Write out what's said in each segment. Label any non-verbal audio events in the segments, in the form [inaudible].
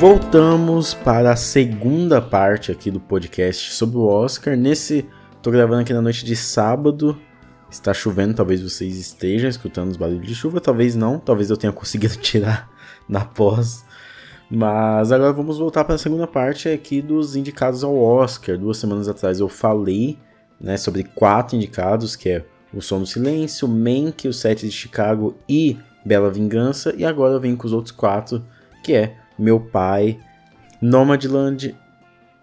Voltamos para a segunda parte aqui do podcast sobre o Oscar. Nesse, tô gravando aqui na noite de sábado. Está chovendo, talvez vocês estejam escutando os barulhos de chuva, talvez não, talvez eu tenha [laughs] conseguido tirar na pós. Mas agora vamos voltar para a segunda parte aqui dos indicados ao Oscar. Duas semanas atrás eu falei né, sobre quatro indicados, que é O Som do Silêncio, Mank, O Sete de Chicago e Bela Vingança. E agora eu venho com os outros quatro, que é Meu Pai, Nomadland,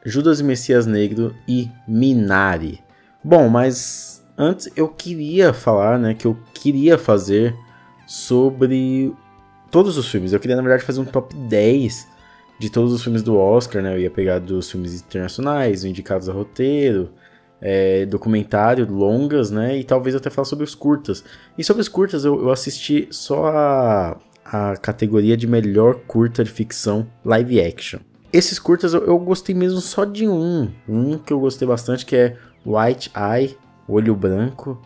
Judas e Messias Negro e Minari. Bom, mas antes eu queria falar, né, que eu queria fazer sobre todos os filmes. Eu queria, na verdade, fazer um top 10 de todos os filmes do Oscar, né? Eu ia pegar dos filmes internacionais, indicados a roteiro, é, documentário, longas, né? E talvez até falar sobre os curtas. E sobre os curtas, eu, eu assisti só a, a categoria de melhor curta de ficção live action. Esses curtas eu, eu gostei mesmo só de um. Um que eu gostei bastante, que é White Eye, Olho Branco,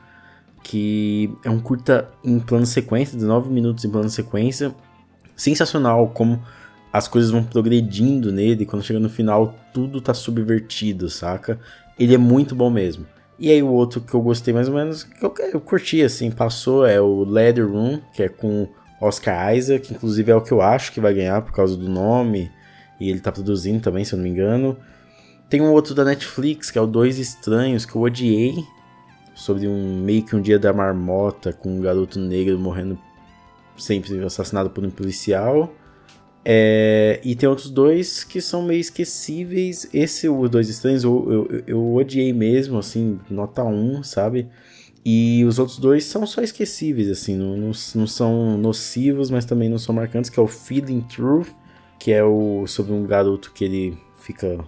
que é um curta em plano sequência, 19 minutos em plano sequência. Sensacional como as coisas vão progredindo nele, quando chega no final tudo tá subvertido, saca? Ele é muito bom mesmo. E aí o outro que eu gostei mais ou menos, que eu, eu curti assim, passou, é o Leather Room, que é com Oscar Isaac, que inclusive é o que eu acho que vai ganhar por causa do nome, e ele tá produzindo também, se eu não me engano. Tem um outro da Netflix, que é o Dois Estranhos, que eu odiei, sobre um meio que um dia da marmota com um garoto negro morrendo sempre assassinado por um policial. É, e tem outros dois que são meio esquecíveis. Esse, os dois estranhos, eu, eu, eu odiei mesmo, assim, nota 1, sabe? E os outros dois são só esquecíveis, assim, não, não, não, são nocivos, mas também não são marcantes, que é o Feeding Truth, que é o sobre um garoto que ele fica.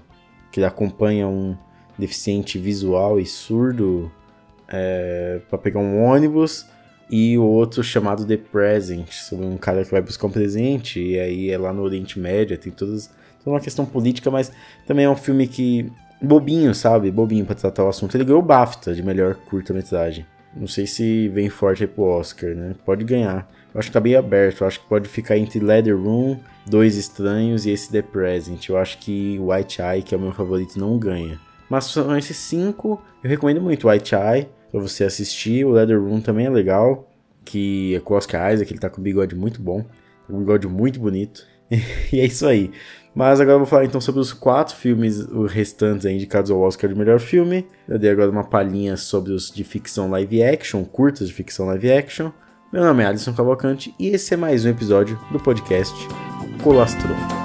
que ele acompanha um deficiente visual e surdo é, para pegar um ônibus e o outro chamado The Present, sobre um cara que vai buscar um presente, e aí é lá no Oriente Médio, tem todas, toda uma questão política, mas também é um filme que. Bobinho, sabe? Bobinho pra tratar o assunto. Ele ganhou o BAFTA de melhor curta-metragem. Não sei se vem forte aí pro Oscar, né? Pode ganhar. Eu acho que tá bem aberto. Eu acho que pode ficar entre Leather Room, Dois Estranhos e esse The Present. Eu acho que White Eye, que é o meu favorito, não ganha. Mas são esses cinco. Eu recomendo muito White Eye para você assistir. O Leather Room também é legal, que é com o Oscar Isaac, ele tá com um bigode muito bom, um bigode muito bonito. [laughs] e é isso aí. Mas agora eu vou falar então sobre os quatro filmes restantes indicados ao Oscar de melhor filme. Eu dei agora uma palhinha sobre os de ficção live action, curtas de ficção live action. Meu nome é Alisson Cavalcante e esse é mais um episódio do podcast Colastron.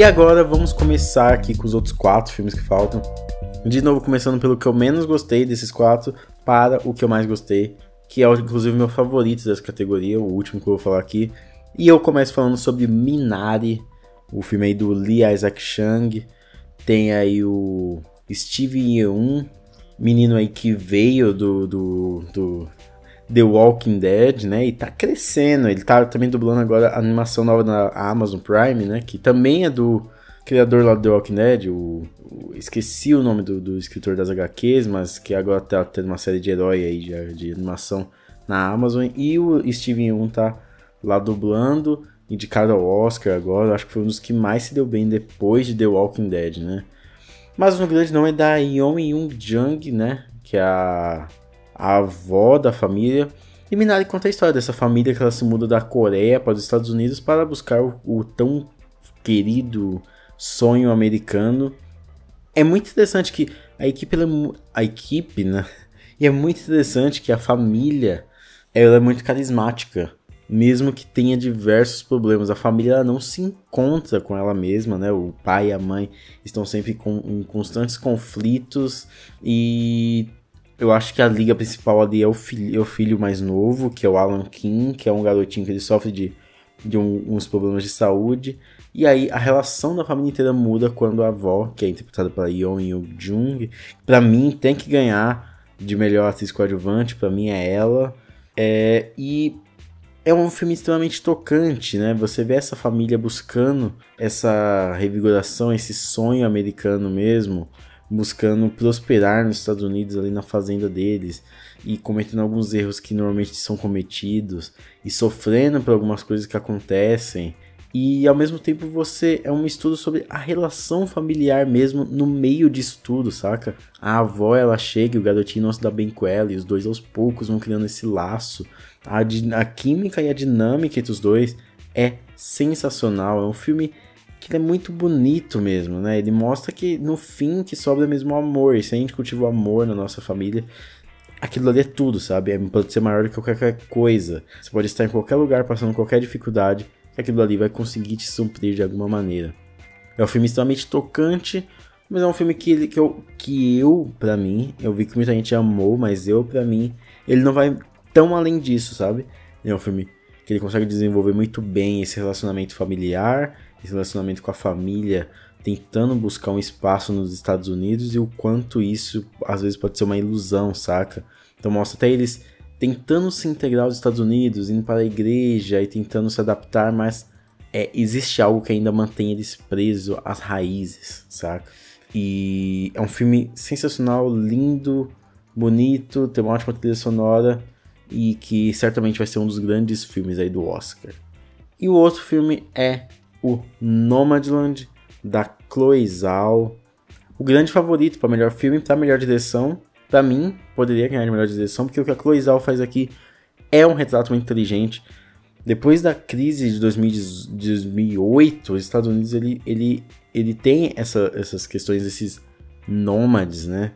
E agora vamos começar aqui com os outros quatro filmes que faltam. De novo, começando pelo que eu menos gostei desses quatro, para o que eu mais gostei, que é inclusive meu favorito dessa categoria, o último que eu vou falar aqui. E eu começo falando sobre Minari, o filme aí do Lee Isaac Chung. Tem aí o Steve Yeun, menino aí que veio do, do, do The Walking Dead, né? E tá crescendo. Ele tá também dublando agora a animação nova da Amazon Prime, né? Que também é do criador lá do The Walking Dead. O, o esqueci o nome do, do, escritor das HQs, mas que agora tá tendo uma série de herói aí de, de animação na Amazon. E o Steven Yeun tá lá dublando, indicado ao Oscar agora. Acho que foi um dos que mais se deu bem depois de The Walking Dead, né? Mas o grande não é da Yeon Young Jung, né? Que é a a avó da família. E Minari conta a história dessa família que ela se muda da Coreia para os Estados Unidos para buscar o, o tão querido sonho americano. É muito interessante que a equipe, é a equipe, né? E é muito interessante que a família, ela é muito carismática, mesmo que tenha diversos problemas. A família não se encontra com ela mesma, né? O pai e a mãe estão sempre com, em constantes conflitos e eu acho que a liga principal ali é o, filho, é o filho mais novo, que é o Alan King, que é um garotinho que ele sofre de de um, uns problemas de saúde. E aí a relação da família inteira muda quando a avó, que é interpretada pela Yeon Yoo Jung, para mim tem que ganhar de melhor atriz coadjuvante, para mim é ela. É, e é um filme extremamente tocante, né? Você vê essa família buscando essa revigoração, esse sonho americano mesmo, buscando prosperar nos Estados Unidos ali na fazenda deles e cometendo alguns erros que normalmente são cometidos e sofrendo por algumas coisas que acontecem. E ao mesmo tempo você é um estudo sobre a relação familiar mesmo no meio disso tudo, saca? A avó ela chega e o garotinho não se dá bem com ela, e os dois aos poucos vão criando esse laço. A, a química e a dinâmica entre os dois é sensacional. É um filme que é muito bonito mesmo, né? Ele mostra que no fim que sobra mesmo o amor. E se a gente cultiva o amor na nossa família, aquilo ali é tudo, sabe? É, pode ser maior do que qualquer coisa. Você pode estar em qualquer lugar passando qualquer dificuldade, que aquilo ali vai conseguir te suprir de alguma maneira. É um filme extremamente tocante, mas é um filme que, que eu, que eu para mim, eu vi que muita gente amou, mas eu, para mim, ele não vai tão além disso, sabe? É um filme que ele consegue desenvolver muito bem esse relacionamento familiar relacionamento com a família, tentando buscar um espaço nos Estados Unidos e o quanto isso às vezes pode ser uma ilusão, saca? Então mostra até eles tentando se integrar aos Estados Unidos, indo para a igreja e tentando se adaptar, mas é, existe algo que ainda mantém eles presos às raízes, saca? E é um filme sensacional, lindo, bonito, tem uma ótima trilha sonora e que certamente vai ser um dos grandes filmes aí do Oscar. E o outro filme é o Nomadland, da Chloe Zhao. O grande favorito para melhor filme, para melhor direção, para mim, poderia ganhar de melhor direção, porque o que a Chloe Zhao faz aqui é um retrato muito inteligente. Depois da crise de 2008, os Estados Unidos ele, ele, ele tem essa, essas questões, esses nômades, né?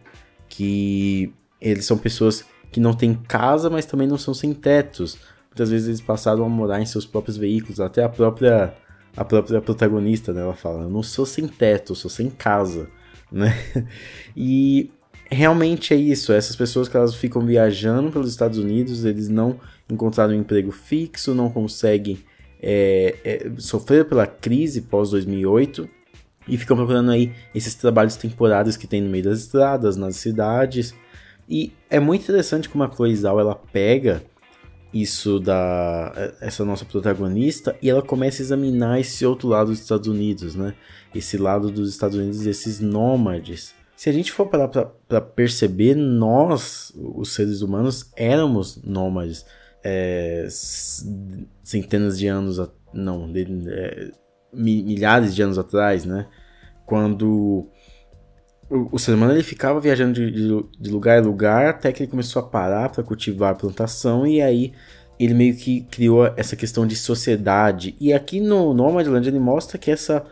Que eles são pessoas que não têm casa, mas também não são sem tetos. Muitas vezes eles passaram a morar em seus próprios veículos, até a própria a própria protagonista, né, ela fala: Eu não sou sem teto, eu sou sem casa, [laughs] né? E realmente é isso. Essas pessoas que elas ficam viajando pelos Estados Unidos, eles não encontraram um emprego fixo, não conseguem é, é, sofrer pela crise pós 2008 e ficam procurando aí esses trabalhos temporários que tem no meio das estradas, nas cidades. E é muito interessante como a Chloe Zhao, ela pega isso da essa nossa protagonista e ela começa a examinar esse outro lado dos Estados Unidos, né? Esse lado dos Estados Unidos, esses nômades. Se a gente for parar para perceber, nós, os seres humanos, éramos nômades é, centenas de anos, não, de, é, milhares de anos atrás, né? Quando o, o ser humano ele ficava viajando de, de, de, lugar em lugar até que ele começou a parar para cultivar a plantação e aí ele meio que criou essa questão de sociedade. E aqui no Nomadland ele mostra que essa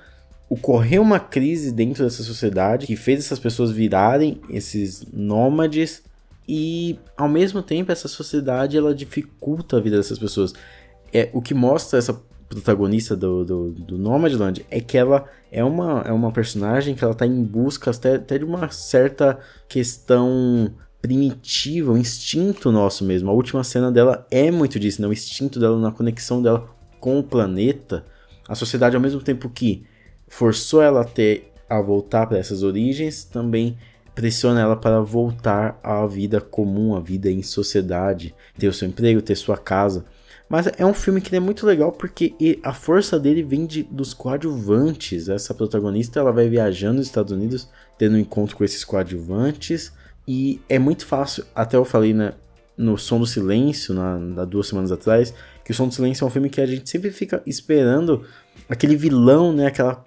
ocorreu uma crise dentro dessa sociedade que fez essas pessoas virarem esses nômades e ao mesmo tempo essa sociedade ela dificulta a vida dessas pessoas. É o que mostra essa protagonista do, do, do Nomadland é que ela é uma, é uma personagem que ela tá em busca até, até de uma certa questão primitiva, um instinto nosso mesmo. A última cena dela é muito disso, né? O instinto dela na conexão dela com o planeta. A sociedade, ao mesmo tempo que forçou ela a ter a voltar para essas origens, também pressiona ela para voltar à vida comum, à vida em sociedade, ter o seu emprego, ter sua casa. Mas é um filme que é muito legal porque a força dele vem de, dos coadjuvantes. Essa protagonista ela vai viajando nos Estados Unidos, tendo um encontro com esses coadjuvantes. E é muito fácil, até eu falei né, no Som do Silêncio, na, na, duas semanas atrás, que o Som do Silêncio é um filme que a gente sempre fica esperando aquele vilão, né? Aquela,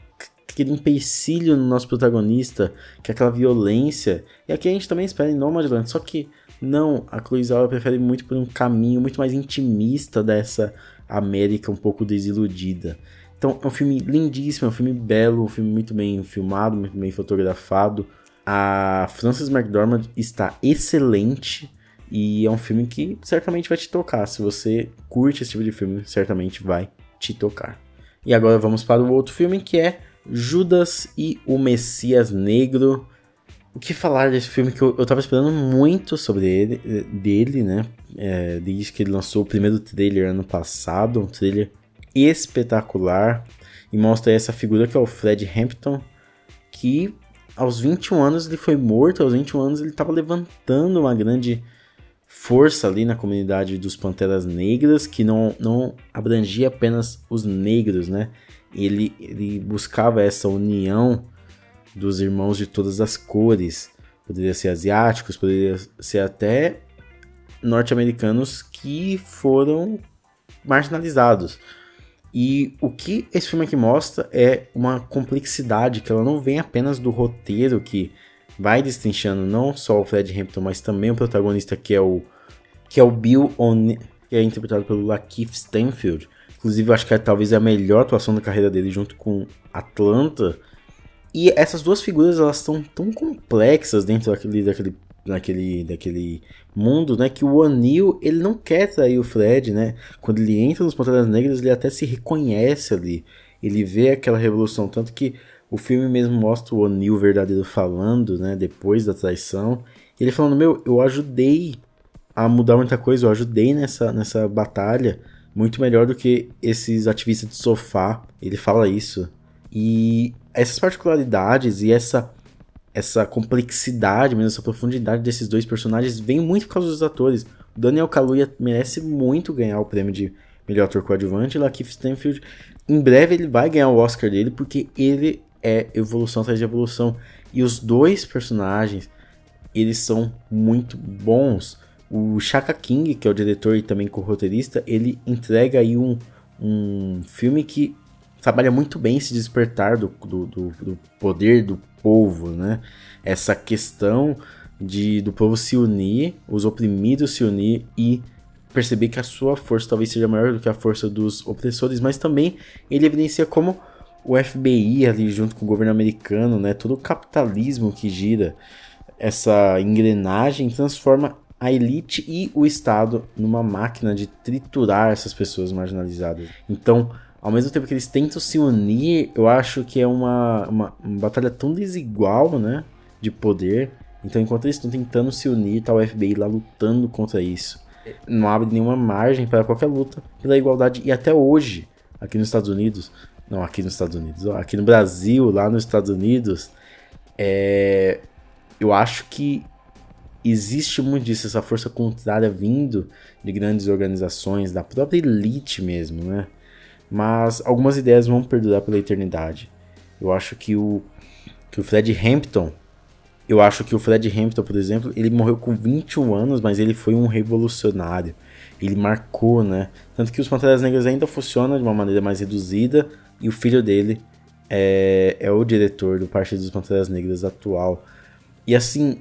aquele empecilho no nosso protagonista, que é aquela violência. E aqui a gente também espera em Nomadland, só que não, a Zhao prefere muito por um caminho muito mais intimista dessa América um pouco desiludida. Então é um filme lindíssimo, é um filme belo, um filme muito bem filmado, muito bem fotografado. A Frances McDormand está excelente e é um filme que certamente vai te tocar. Se você curte esse tipo de filme, certamente vai te tocar. E agora vamos para o outro filme que é Judas e o Messias Negro o que falar desse filme que eu, eu tava esperando muito sobre ele, dele, né? É, desde que ele lançou o primeiro trailer ano passado, um trailer espetacular e mostra essa figura que é o Fred Hampton, que aos 21 anos ele foi morto, aos 21 anos ele estava levantando uma grande força ali na comunidade dos Panteras Negras, que não, não abrangia apenas os negros, né? Ele, ele buscava essa união dos irmãos de todas as cores. Poderia ser asiáticos, poderia ser até norte-americanos que foram marginalizados. E o que esse filme aqui mostra é uma complexidade que ela não vem apenas do roteiro que vai destrinchando não só o Fred Hampton, mas também o protagonista que é o que é o Bill O'Neill, que é interpretado pelo Lakeith Stanfield. Inclusive, eu acho que é, talvez a melhor atuação da carreira dele junto com Atlanta. E essas duas figuras elas estão tão complexas dentro daquele, daquele naquele, daquele mundo, né? Que o O'Neill, ele não quer trair o Fred, né? Quando ele entra nos Panteras Negras, ele até se reconhece ali. Ele vê aquela revolução, tanto que o filme mesmo mostra o O'Neill verdadeiro falando, né? Depois da traição. Ele falando, meu, eu ajudei a mudar muita coisa, eu ajudei nessa, nessa batalha muito melhor do que esses ativistas de sofá. Ele fala isso. E essas particularidades e essa essa complexidade, mesmo essa profundidade desses dois personagens vem muito por causa dos atores. O Daniel Kaluuya merece muito ganhar o prêmio de melhor ator coadjuvante. Lakeith Stanfield, em breve ele vai ganhar o Oscar dele porque ele é evolução atrás de evolução. E os dois personagens, eles são muito bons. O Shaka King, que é o diretor e também co-roteirista, ele entrega aí um, um filme que trabalha muito bem esse despertar do, do, do, do poder do povo, né? Essa questão de do povo se unir, os oprimidos se unir e perceber que a sua força talvez seja maior do que a força dos opressores, mas também ele evidencia como o FBI ali junto com o governo americano, né, todo o capitalismo que gira essa engrenagem transforma a elite e o Estado numa máquina de triturar essas pessoas marginalizadas. Então, ao mesmo tempo que eles tentam se unir, eu acho que é uma, uma, uma batalha tão desigual, né? De poder. Então, enquanto eles estão tentando se unir, tá o FBI lá lutando contra isso. Não abre nenhuma margem para qualquer luta pela igualdade. E até hoje, aqui nos Estados Unidos, não aqui nos Estados Unidos, aqui no Brasil, lá nos Estados Unidos, é, eu acho que existe muito disso, essa força contrária vindo de grandes organizações, da própria elite mesmo, né? Mas algumas ideias vão perdurar pela eternidade. Eu acho que o, que o Fred Hampton, eu acho que o Fred Hampton, por exemplo, ele morreu com 21 anos, mas ele foi um revolucionário. Ele marcou, né? Tanto que os Panteras Negras ainda funcionam de uma maneira mais reduzida e o filho dele é, é o diretor do Partido dos Panteras Negras atual. E assim,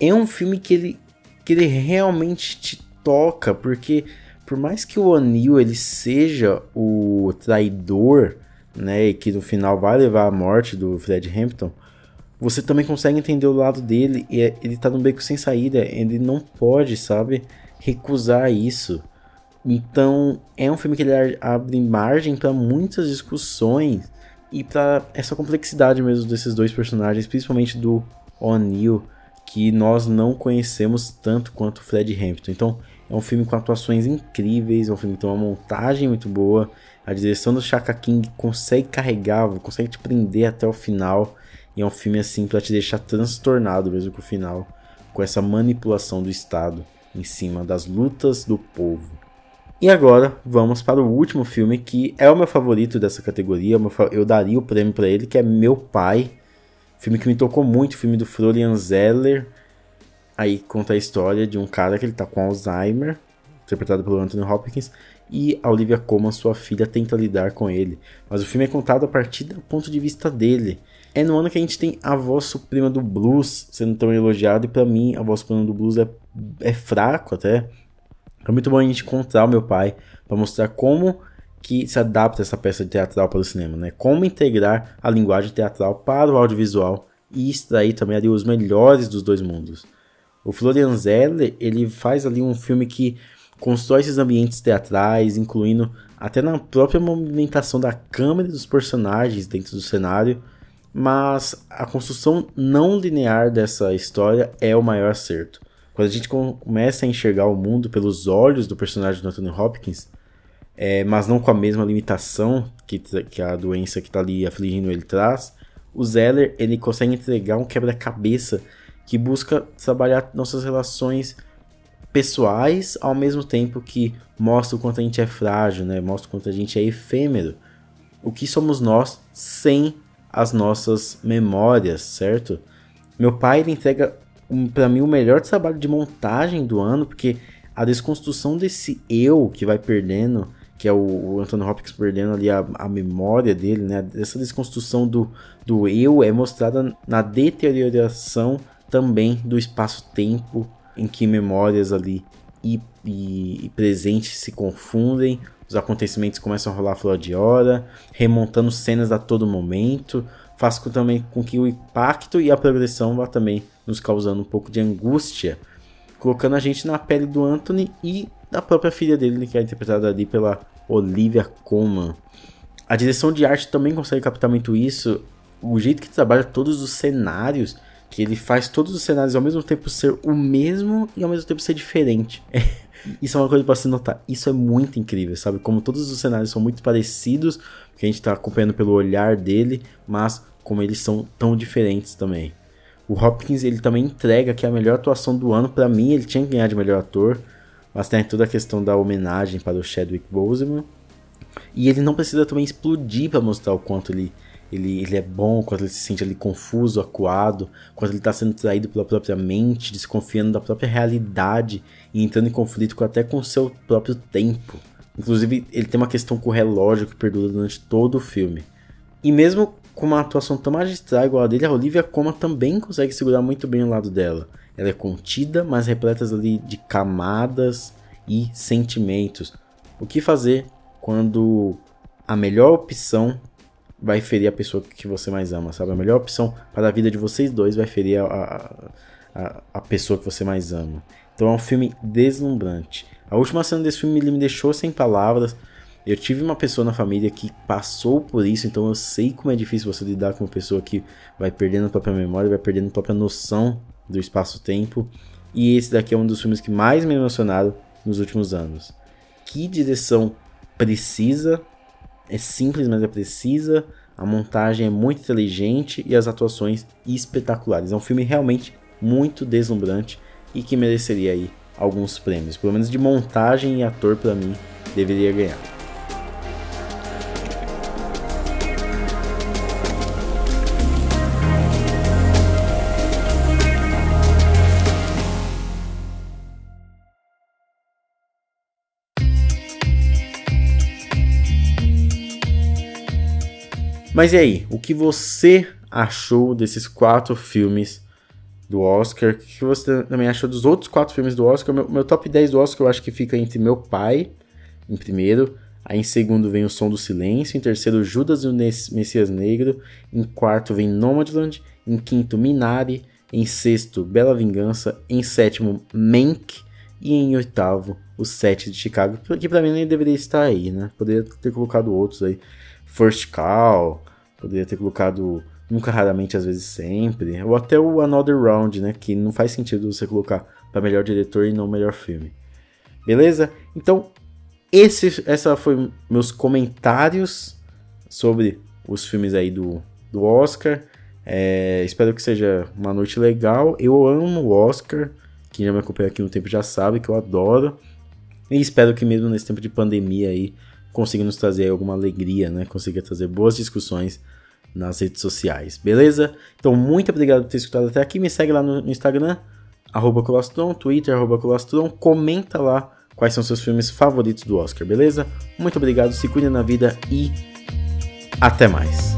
é um filme que ele, que ele realmente te toca, porque por mais que o O'Neill ele seja o traidor, né, e que no final vai levar à morte do Fred Hampton, você também consegue entender o lado dele e é, ele tá num beco sem saída, ele não pode, sabe, recusar isso. Então, é um filme que ele abre margem para muitas discussões e para essa complexidade mesmo desses dois personagens, principalmente do O'Neill, que nós não conhecemos tanto quanto o Fred Hampton. Então, é um filme com atuações incríveis, é um filme que tem uma montagem muito boa. A direção do Shaka King consegue carregar, consegue te prender até o final. E é um filme assim para te deixar transtornado mesmo com o final, com essa manipulação do Estado em cima das lutas do povo. E agora vamos para o último filme que é o meu favorito dessa categoria. Eu daria o prêmio para ele, que é Meu Pai. Filme que me tocou muito, filme do Florian Zeller Aí conta a história de um cara que ele tá com Alzheimer, interpretado pelo Anthony Hopkins, e a Olivia Colman, sua filha, tenta lidar com ele. Mas o filme é contado a partir do ponto de vista dele. É no ano que a gente tem a voz suprema do blues sendo tão elogiada, e para mim a voz suprema do blues é, é fraco até. É muito bom a gente encontrar o meu pai para mostrar como que se adapta essa peça de teatral para o cinema, né? Como integrar a linguagem teatral para o audiovisual e extrair também ali os melhores dos dois mundos. O Florian Zeller, ele faz ali um filme que constrói esses ambientes teatrais, incluindo até na própria movimentação da câmera dos personagens dentro do cenário, mas a construção não linear dessa história é o maior acerto. Quando a gente começa a enxergar o mundo pelos olhos do personagem do Anthony Hopkins, é, mas não com a mesma limitação que, que a doença que está ali afligindo ele traz, o Zeller ele consegue entregar um quebra-cabeça que busca trabalhar nossas relações pessoais ao mesmo tempo que mostra o quanto a gente é frágil, né? Mostra o quanto a gente é efêmero. O que somos nós sem as nossas memórias, certo? Meu pai ele entrega um, para mim o melhor trabalho de montagem do ano, porque a desconstrução desse eu que vai perdendo que é o, o Anthony Hopkins perdendo ali a, a memória dele, né? Essa desconstrução do, do eu é mostrada na deterioração também do espaço-tempo, em que memórias ali e, e, e, presentes se confundem, os acontecimentos começam a rolar fora de hora, remontando cenas a todo momento, faz com, também com que o impacto e a progressão vá também nos causando um pouco de angústia, colocando a gente na pele do Anthony e da própria filha dele, que é interpretada ali pela Olivia Colman. A direção de arte também consegue captar muito isso. O jeito que trabalha todos os cenários, que ele faz todos os cenários ao mesmo tempo ser o mesmo e ao mesmo tempo ser diferente. [laughs] isso é uma coisa para se notar. Isso é muito incrível, sabe? Como todos os cenários são muito parecidos, que a gente está acompanhando pelo olhar dele, mas como eles são tão diferentes também. O Hopkins ele também entrega que é a melhor atuação do ano para mim, ele tinha que ganhar de melhor ator. Mas tem toda a questão da homenagem para o Chadwick Boseman. E ele não precisa também explodir para mostrar o quanto ele, ele, ele é bom, quanto ele se sente ali confuso, acuado, quanto ele está sendo traído pela própria mente, desconfiando da própria realidade e entrando em conflito com, até com o seu próprio tempo. Inclusive, ele tem uma questão com o relógio que perdura durante todo o filme. E mesmo com uma atuação tão magistral igual a dele, a Olivia Coma também consegue segurar muito bem o lado dela. Ela é contida, mas repleta ali de camadas e sentimentos. O que fazer quando a melhor opção vai ferir a pessoa que você mais ama, sabe? A melhor opção para a vida de vocês dois vai ferir a, a, a pessoa que você mais ama. Então é um filme deslumbrante. A última cena desse filme me deixou sem palavras. Eu tive uma pessoa na família que passou por isso, então eu sei como é difícil você lidar com uma pessoa que vai perdendo a própria memória, vai perdendo a própria noção do espaço-tempo. E esse daqui é um dos filmes que mais me emocionaram nos últimos anos. Que direção precisa, é simples, mas é precisa. A montagem é muito inteligente e as atuações espetaculares. É um filme realmente muito deslumbrante e que mereceria aí alguns prêmios. Pelo menos de montagem e ator para mim deveria ganhar. Mas e aí, o que você achou desses quatro filmes do Oscar? O que você também achou dos outros quatro filmes do Oscar? Meu, meu top 10 do Oscar eu acho que fica entre Meu Pai, em primeiro. Aí em segundo vem O Som do Silêncio. Em terceiro, Judas e o Messias Negro. Em quarto vem Nomadland. Em quinto, Minari. Em sexto, Bela Vingança. Em sétimo, Mank. E em oitavo, O Sete de Chicago. Que pra mim nem deveria estar aí, né? Poderia ter colocado outros aí. First Call, Poderia ter colocado nunca, raramente, às vezes sempre. Ou até o Another Round, né? Que não faz sentido você colocar para melhor diretor e não melhor filme. Beleza? Então, esse, essa foi meus comentários sobre os filmes aí do, do Oscar. É, espero que seja uma noite legal. Eu amo o Oscar. Quem já me acompanha aqui no tempo já sabe que eu adoro. E espero que mesmo nesse tempo de pandemia aí consiga nos trazer alguma alegria, né? Consiga trazer boas discussões nas redes sociais, beleza? Então, muito obrigado por ter escutado até aqui. Me segue lá no, no Instagram, arroba Colostron, Twitter, arroba Colostron. Comenta lá quais são seus filmes favoritos do Oscar, beleza? Muito obrigado, se cuida na vida e até mais.